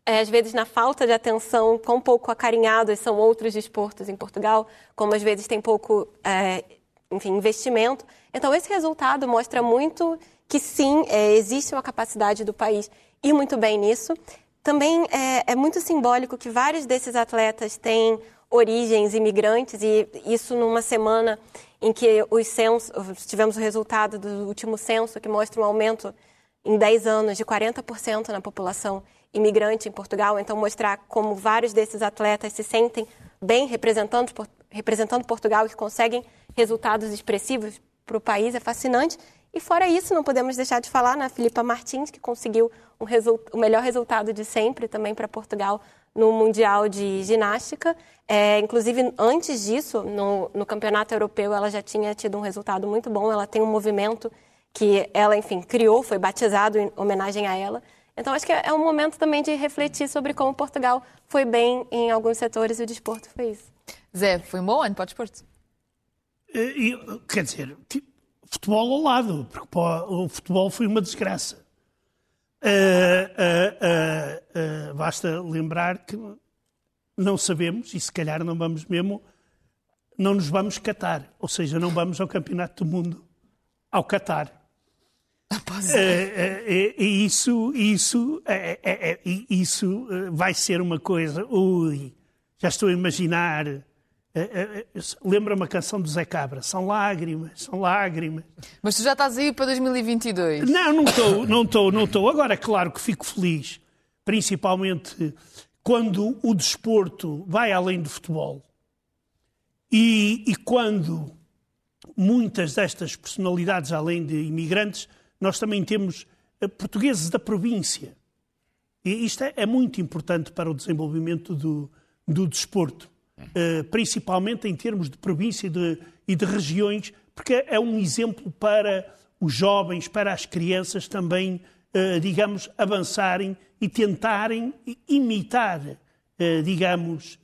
é, às vezes na falta de atenção, quão pouco acarinhados são outros desportos em Portugal, como às vezes tem pouco, é, enfim, investimento. Então esse resultado mostra muito que sim, é, existe uma capacidade do país ir muito bem nisso. Também é, é muito simbólico que vários desses atletas têm origens imigrantes e isso numa semana em que os censos, tivemos o resultado do último censo que mostra um aumento em 10 anos de 40% na população imigrante em Portugal. Então, mostrar como vários desses atletas se sentem bem representando, representando Portugal e que conseguem resultados expressivos para o país é fascinante. E fora isso, não podemos deixar de falar na Filipa Martins, que conseguiu um o melhor resultado de sempre também para Portugal no Mundial de Ginástica. É, inclusive, antes disso, no, no Campeonato Europeu, ela já tinha tido um resultado muito bom. Ela tem um movimento que ela, enfim, criou, foi batizado em homenagem a ela. Então, acho que é um momento também de refletir sobre como Portugal foi bem em alguns setores e o desporto foi isso. Zé, foi um bom ano para o desporto? Quer dizer, futebol ao lado, porque o futebol foi uma desgraça. Ah, ah, ah, ah, basta lembrar que não sabemos, e se calhar não vamos mesmo, não nos vamos catar. Ou seja, não vamos ao Campeonato do Mundo, ao Catar. Pois É, é, é, e isso, isso, é, é, isso vai ser uma coisa. Ui, já estou a imaginar. Eh, eh, eh, Lembra-me a canção do Zé Cabra: São lágrimas, são lágrimas. Mas tu já estás aí para 2022. Não, não estou, não estou, não estou. Agora, é claro que fico feliz principalmente quando o desporto vai além do futebol e, e quando muitas destas personalidades, além de imigrantes, nós também temos eh, portugueses da província. E isto é, é muito importante para o desenvolvimento do, do desporto, principalmente em termos de província e de, e de regiões, porque é um exemplo para os jovens, para as crianças também, uh, digamos, avançarem e tentarem imitar, uh, digamos,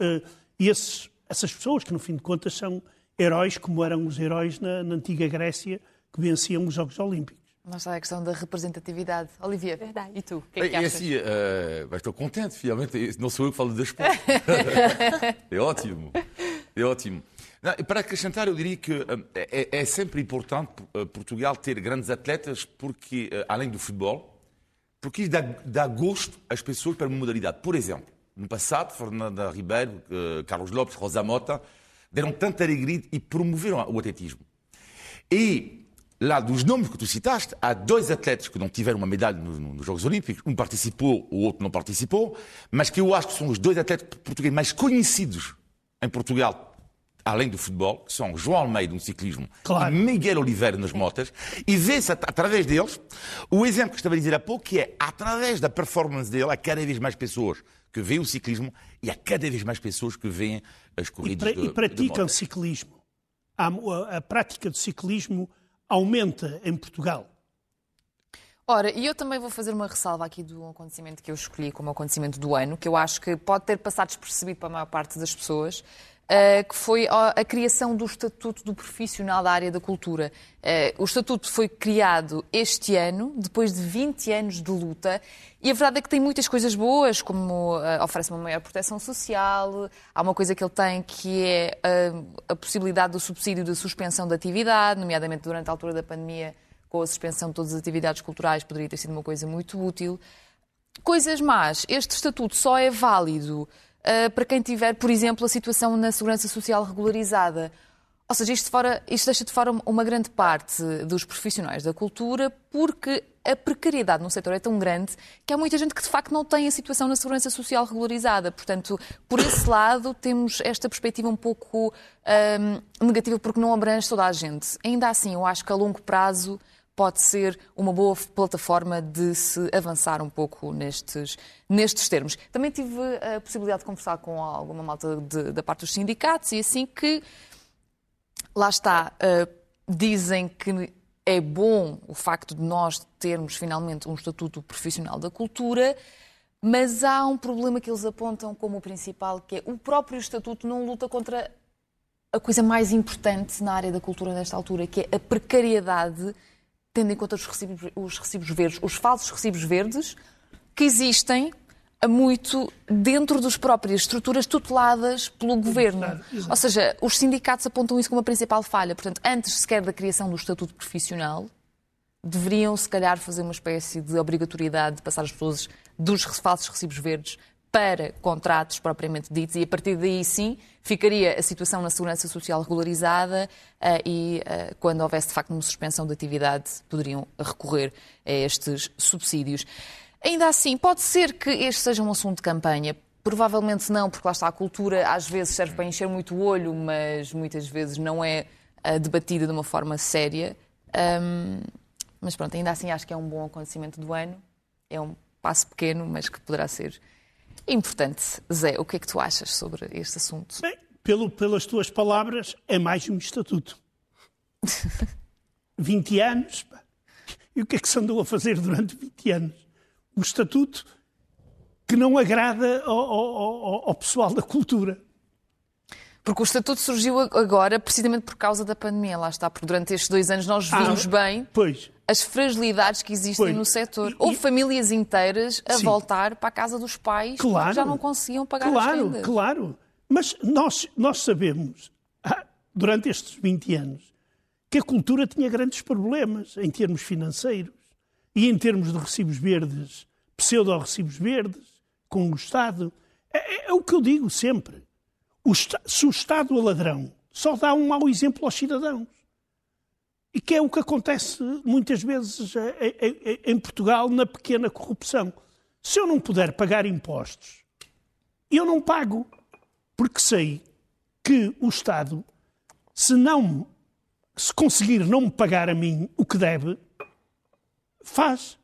esses, essas pessoas que, no fim de contas, são heróis, como eram os heróis na, na antiga Grécia, que venciam os Jogos Olímpicos. Não está a questão da representatividade. Olivia, Verdade. e tu? O que é que E achas? assim, eh, mas estou contente, finalmente. Não sou eu que falo de esporte. é ótimo. É ótimo. Não, e para acrescentar, eu diria que eh, é, é sempre importante eh, Portugal ter grandes atletas, porque, além do futebol, porque isso dá, dá gosto às pessoas para uma modalidade. Por exemplo, no passado, Fernanda Ribeiro, Carlos Lopes, Rosa Mota, deram tanta alegria e promoveram o atletismo. E lá dos nomes que tu citaste, há dois atletas que não tiveram uma medalha nos, nos Jogos Olímpicos. Um participou, o outro não participou, mas que eu acho que são os dois atletas portugueses mais conhecidos em Portugal, além do futebol, que são João Almeida no ciclismo Claro. e Miguel Oliveira nas motas, e vê-se at- através deles o exemplo que estava a dizer há pouco, que é através da performance dele, há cada vez mais pessoas que veem o ciclismo e há cada vez mais pessoas que veem as E, corridas pra- de, e praticam de motas. ciclismo. Há- a, a prática do ciclismo aumenta em Portugal. Ora, e eu também vou fazer uma ressalva aqui do acontecimento que eu escolhi como acontecimento do ano, que eu acho que pode ter passado despercebido para a maior parte das pessoas, eh, que foi a, criação do Estatuto do Profissional da Área da Cultura. Eh, o Estatuto foi criado este ano, depois de 20 anos de luta, e a verdade é que tem muitas coisas boas, como eh, oferece uma maior proteção social, há uma coisa que ele tem que é a possibilidade do subsídio da suspensão da atividade, nomeadamente durante a altura da pandemia, com a suspensão de todas as atividades culturais, poderia ter sido uma coisa muito útil. Coisas más. Este estatuto só é válido para quem tiver, por exemplo, a situação na segurança social regularizada. Ou seja, isto, fora, isto deixa de fora uma grande parte dos profissionais da cultura porque a precariedade no setor é tão grande que há muita gente que de facto não tem a situação na segurança social regularizada. Portanto, por esse lado, temos esta perspectiva um pouco ahm, negativa porque não abrange toda a gente. Ainda assim, eu acho que a longo prazo pode ser uma boa plataforma de se avançar um pouco nestes, nestes termos. Também tive a possibilidade de conversar com alguma malta de- da parte dos sindicatos e assim que lá está, uh, dizem que é bom o facto de nós termos finalmente um estatuto profissional da cultura, mas há um problema que eles apontam como o principal, que é o próprio estatuto não luta contra a coisa mais importante na área da cultura nesta altura, que é a precariedade, tendo em conta os recibos, os recibos verdes, os falsos recibos verdes, que existem muito dentro das próprias estruturas tuteladas pelo governo. exato. Ou seja, os sindicatos apontam isso como a principal falha. Portanto, antes sequer da criação do estatuto profissional, deveriam, se calhar, fazer uma espécie de obrigatoriedade de passar as pessoas dos falsos recibos verdes para contratos propriamente ditos e a partir daí sim ficaria a situação na segurança social regularizada eh, e eh, quando houvesse de facto uma suspensão de atividade poderiam recorrer a estes subsídios. Ainda assim, pode ser que este seja um assunto de campanha. Provavelmente não, porque lá está a cultura, às vezes serve para encher muito o olho, mas muitas vezes não é eh, debatida de uma forma séria. Ahm, mas pronto, ainda assim acho que é um bom acontecimento do ano. É um passo pequeno, mas que poderá ser importante. Zé, o que é que tu achas sobre este assunto? Bem, pelo, pelas tuas palavras, é mais um estatuto. 20 anos. pá. E o que é que se andou a fazer durante 20 anos? Um estatuto que não agrada ao, ao- ao- ao pessoal da cultura. Porque o estatuto surgiu agora precisamente por causa da pandemia, lá está, porque durante estes dois anos nós vimos Ah, bem Pois. as fragilidades que existem Pois. no setor. Houve e- famílias inteiras a Sim. voltar para a casa dos pais Claro. porque já não conseguiam pagar as Claro, rendas. claro. Mas nós, nós sabemos, ah, durante estes 20 anos, que a cultura tinha grandes problemas em termos financeiros e em termos de recibos verdes, pseudo-recibos verdes, com o Estado. É, é- é o que eu digo sempre. O se o Estado é ladrão, só dá um mau exemplo aos cidadãos. E que é o que acontece muitas vezes eh, eh, eh, em Portugal na pequena corrupção. Se eu não puder pagar impostos, eu não pago, porque sei que o Estado, se não se conseguir não me pagar a mim o que deve, faz.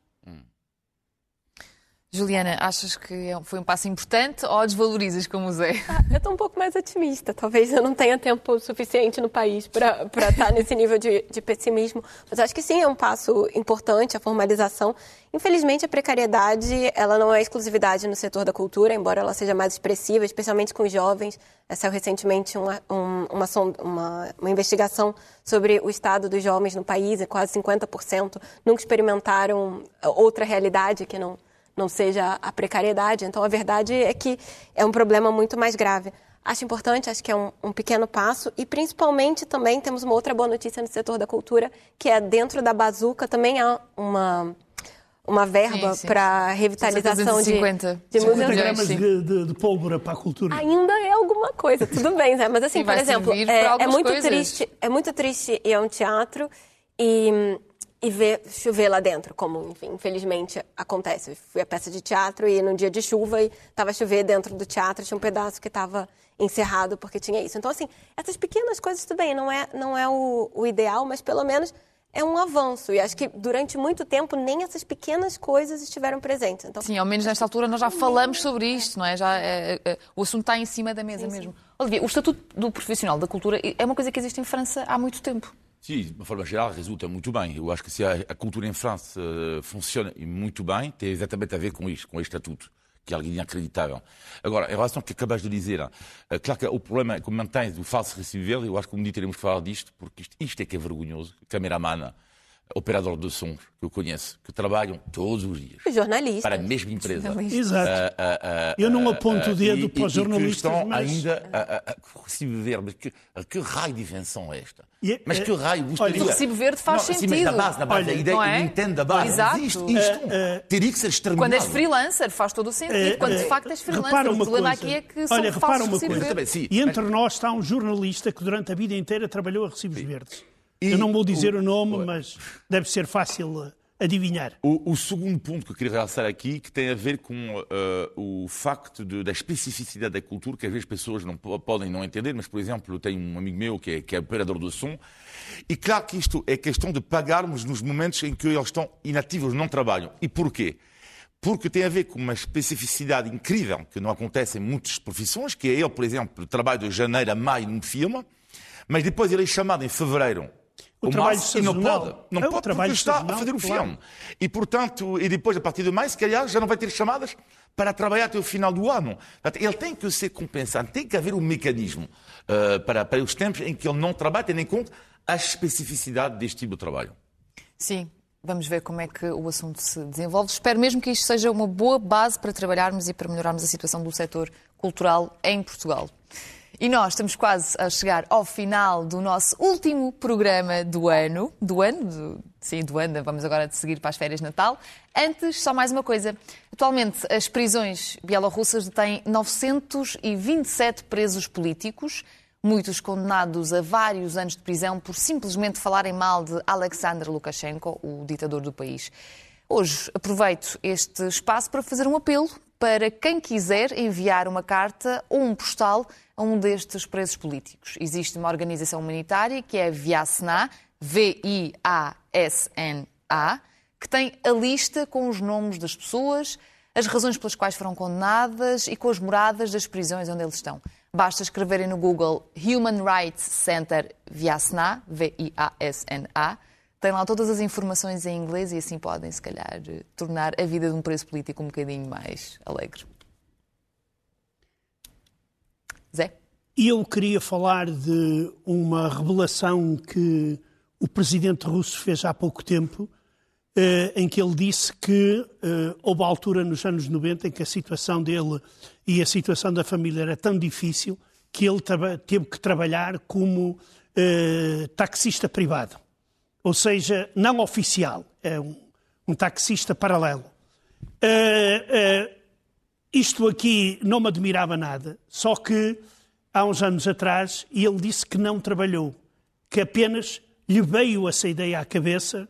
Juliana, achas que é foi um passo importante ou desvalorizas como o Zé? Ah, eu estou um pouco mais otimista. Talvez eu não tenha tempo suficiente no país para estar nesse nível de, de, pessimismo. Mas acho que sim, é um passo importante a formalização. Infelizmente, a precariedade ela não é exclusividade no setor da cultura, embora ela seja mais expressiva, especialmente com os jovens. Saiu recentemente uma, uma, uma, uma investigação sobre o estado dos jovens no país, e quase 50% nunca experimentaram outra realidade que não não seja a precariedade. Então, a verdade é que é um problema muito mais grave. Acho importante, acho que é um, um, pequeno passo e principalmente também temos uma outra boa notícia no setor da cultura, que é dentro da bazuca também há uma uma verba para revitalização de, de museus. gramas de, de, de, pólvora para a cultura. Ainda é alguma coisa, tudo bem, Zé. Mas assim, por exemplo, é, é, muito coisas. triste, é muito triste ir a um teatro e e ver chover lá dentro, como, enfim, infelizmente acontece. Eu fui a peça de teatro e num dia de chuva e estava a chover dentro do teatro, tinha um pedaço que estava encerrado porque tinha isso. Então, assim, essas pequenas coisas, tudo bem, não é, não é o, o ideal, mas pelo menos é um avanço. E acho que durante muito tempo nem essas pequenas coisas estiveram presentes. Então, sim, ao menos nesta altura nós já falamos sobre isto, não é? Já, é, é, o assunto está em cima da mesa sim, mesmo. Sim. Olivia, o Estatuto do Profissional da Cultura é uma coisa que existe em França há muito tempo. Sim, de uma forma geral, resulta muito bem. Eu acho que se a, cultura em França uh, funciona muito bem, tem exatamente a ver com isto, com este estatuto, que é algo inacreditável. Agora, em relação ao que acabas de dizer, uh, claro que o problema é que mantém o falso recebível, eu acho que um dia teremos que falar disto, porque isto, isto é que é vergonhoso. Cameraman, operador de sons que eu conheço, que trabalham todos os dias. Jornalistas. Para a mesma empresa. Exato. Uh, uh, uh, eu não aponto o dedo para os jornalistas. E que estão mas... ainda a, a, recibo verde. Que, que raio de invenção é esta? É, mas que raio gostaria... Olha, o recibo verde faz não, sentido. Assim, mas na base, na base, Olha, a ideia, é? eu entendo da base. Exato. Existe isto. teria que ser exterminado. Quando és freelancer faz todo o sentido. Quando de facto és freelancer. O problema coisa. aqui é que Olha, são falsos uma coisa. Também, sim, e entre mas... nós está um jornalista que durante a vida inteira trabalhou a recibos sim. verdes. E Eu não vou dizer o, o nome, o, mas deve ser fácil uh, adivinhar. O, o, segundo ponto que eu queria realçar aqui, que tem a ver com uh, o facto de, da especificidade da cultura, que às vezes pessoas não podem não entender, mas, por exemplo, eu tenho um amigo meu que é, que é operador do som, e claro que isto é questão de pagarmos nos momentos em que eles estão inativos, não trabalham. E porquê? Porque tem a ver com uma especificidade incrível que não acontece em muitas profissões, que é ele, por exemplo, trabalho de janeiro a maio num filme, mas depois ele é chamado em fevereiro o, o trabalho Março, não pode, não é pode porque está a fazer o claro. filme. E, portanto, e depois, a partir de mais, se calhar, já não vai ter chamadas para trabalhar até o final do ano. Ele tem que ser compensado, tem que haver um mecanismo uh, para, para os tempos em que ele não trabalha, tendo em conta a especificidade deste tipo de trabalho. Sim, Vamos ver como é que o assunto se desenvolve. Espero mesmo que isto seja uma boa base para trabalharmos e para melhorarmos a situação do setor cultural em Portugal. E nós estamos quase a chegar ao final do nosso último programa do ano. Do ano? Do, sim, do ano. Vamos agora de seguir para as férias de Natal. Antes, só mais uma coisa. Atualmente, as prisões bielorrussas detêm 927 presos políticos, muitos condenados a vários anos de prisão por simplesmente falarem mal de Alexander Lukashenko, o ditador do país. Hoje aproveito este espaço para fazer um apelo para quem quiser enviar uma carta ou um postal a um destes presos políticos. Existe uma organização humanitária que é Viasna, V-I-A-S-N-A, que tem a lista com os nomes das pessoas, as razões pelas quais foram condenadas e com as moradas das prisões onde eles estão. Basta escreverem no Google Human Rights Center Viasna, V-I-A-S-N-A. Tem lá todas as informações em inglês e assim podem, se calhar, tornar a vida de um preso político um bocadinho mais alegre. Zé? Eu queria falar de uma revelação que o presidente russo fez há pouco tempo, eh, em que ele disse que eh, houve altura nos anos 90 em que a situação dele e a situação da família era tão difícil que ele teve que trabalhar como eh, taxista privado. Ou seja, não oficial, é um, um taxista paralelo. Isto aqui não me admirava nada, só que há uns anos atrás ele disse que não trabalhou, que apenas lhe veio essa ideia à cabeça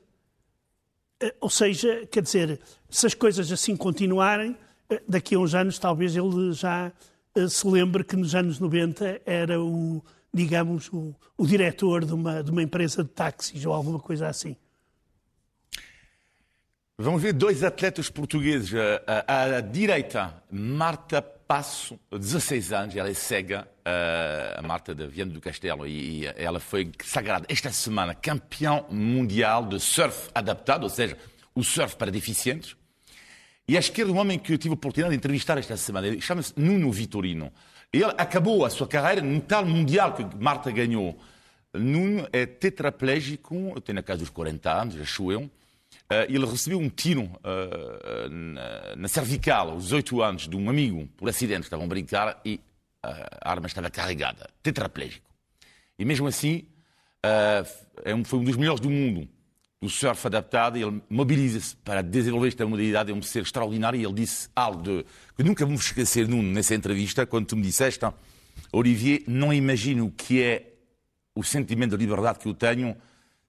Eh, ou seja, quer dizer, se as coisas assim continuarem, eh, daqui a uns anos talvez ele já eh, se lembre que nos anos 90 era o, digamos, o, o diretor de uma, de uma empresa de táxis ou alguma coisa assim. Vamos ver dois atletas portugueses. À, à direita, Marta Passo, 16 anos, ela é cega, a Marta de Viana do Castelo, e ela foi sagrada esta semana campeão mundial de surf adaptado, ou seja, o surf para deficientes. E à esquerda, um homem que eu tive a oportunidade de entrevistar esta semana, chama-se Nuno Vitorino. Ele acabou a sua carreira no tal mundial que Marta ganhou. Nuno é tetraplégico, tem na casa dos 40 anos, acho eu. Uh, ele recebeu um tiro uh, na, cervical aos 8 anos de um amigo por acidente, estavam a brincar e a arma estava carregada, tetraplégico. E mesmo assim, é foi um dos melhores do mundo do surf adaptado e ele mobiliza-se para desenvolver esta modalidade, é um ser extraordinário e ele disse algo de, que nunca vamos esquecer, Nuno, nessa entrevista, quando tu me disseste, Olivier, não imagino o que é o sentimento de liberdade que eu tenho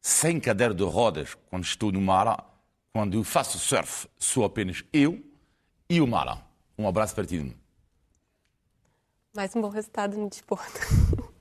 sem cadeira de rodas quando estou no mar quando eu faço surf, sou apenas eu e o mar. Um abraço para ti. Mais um bom resultado no desporto.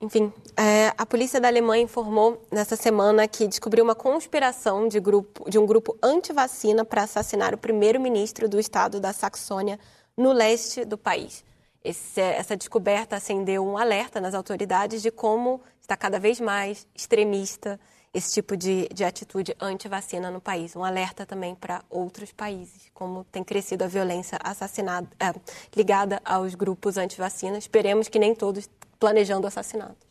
Enfim, é, a polícia da Alemanha informou nessa semana que descobriu uma conspiração de, grupo, de um grupo anti-vacina para assassinar o primeiro-ministro do estado da Saxônia, no leste do país. Esse, essa descoberta acendeu um alerta nas autoridades de como está cada vez mais extremista esse tipo de, de atitude anti-vacina no país. Um alerta também para outros países, como tem crescido a violência assassinada, é, ligada aos grupos anti-vacina. Esperemos que nem todos planejando assassinatos.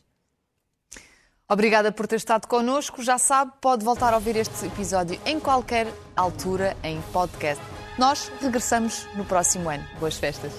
Obrigada por ter estado connosco. Já sabe, pode voltar a ouvir este episódio em qualquer altura em podcast. Nós regressamos no próximo ano. Boas festas.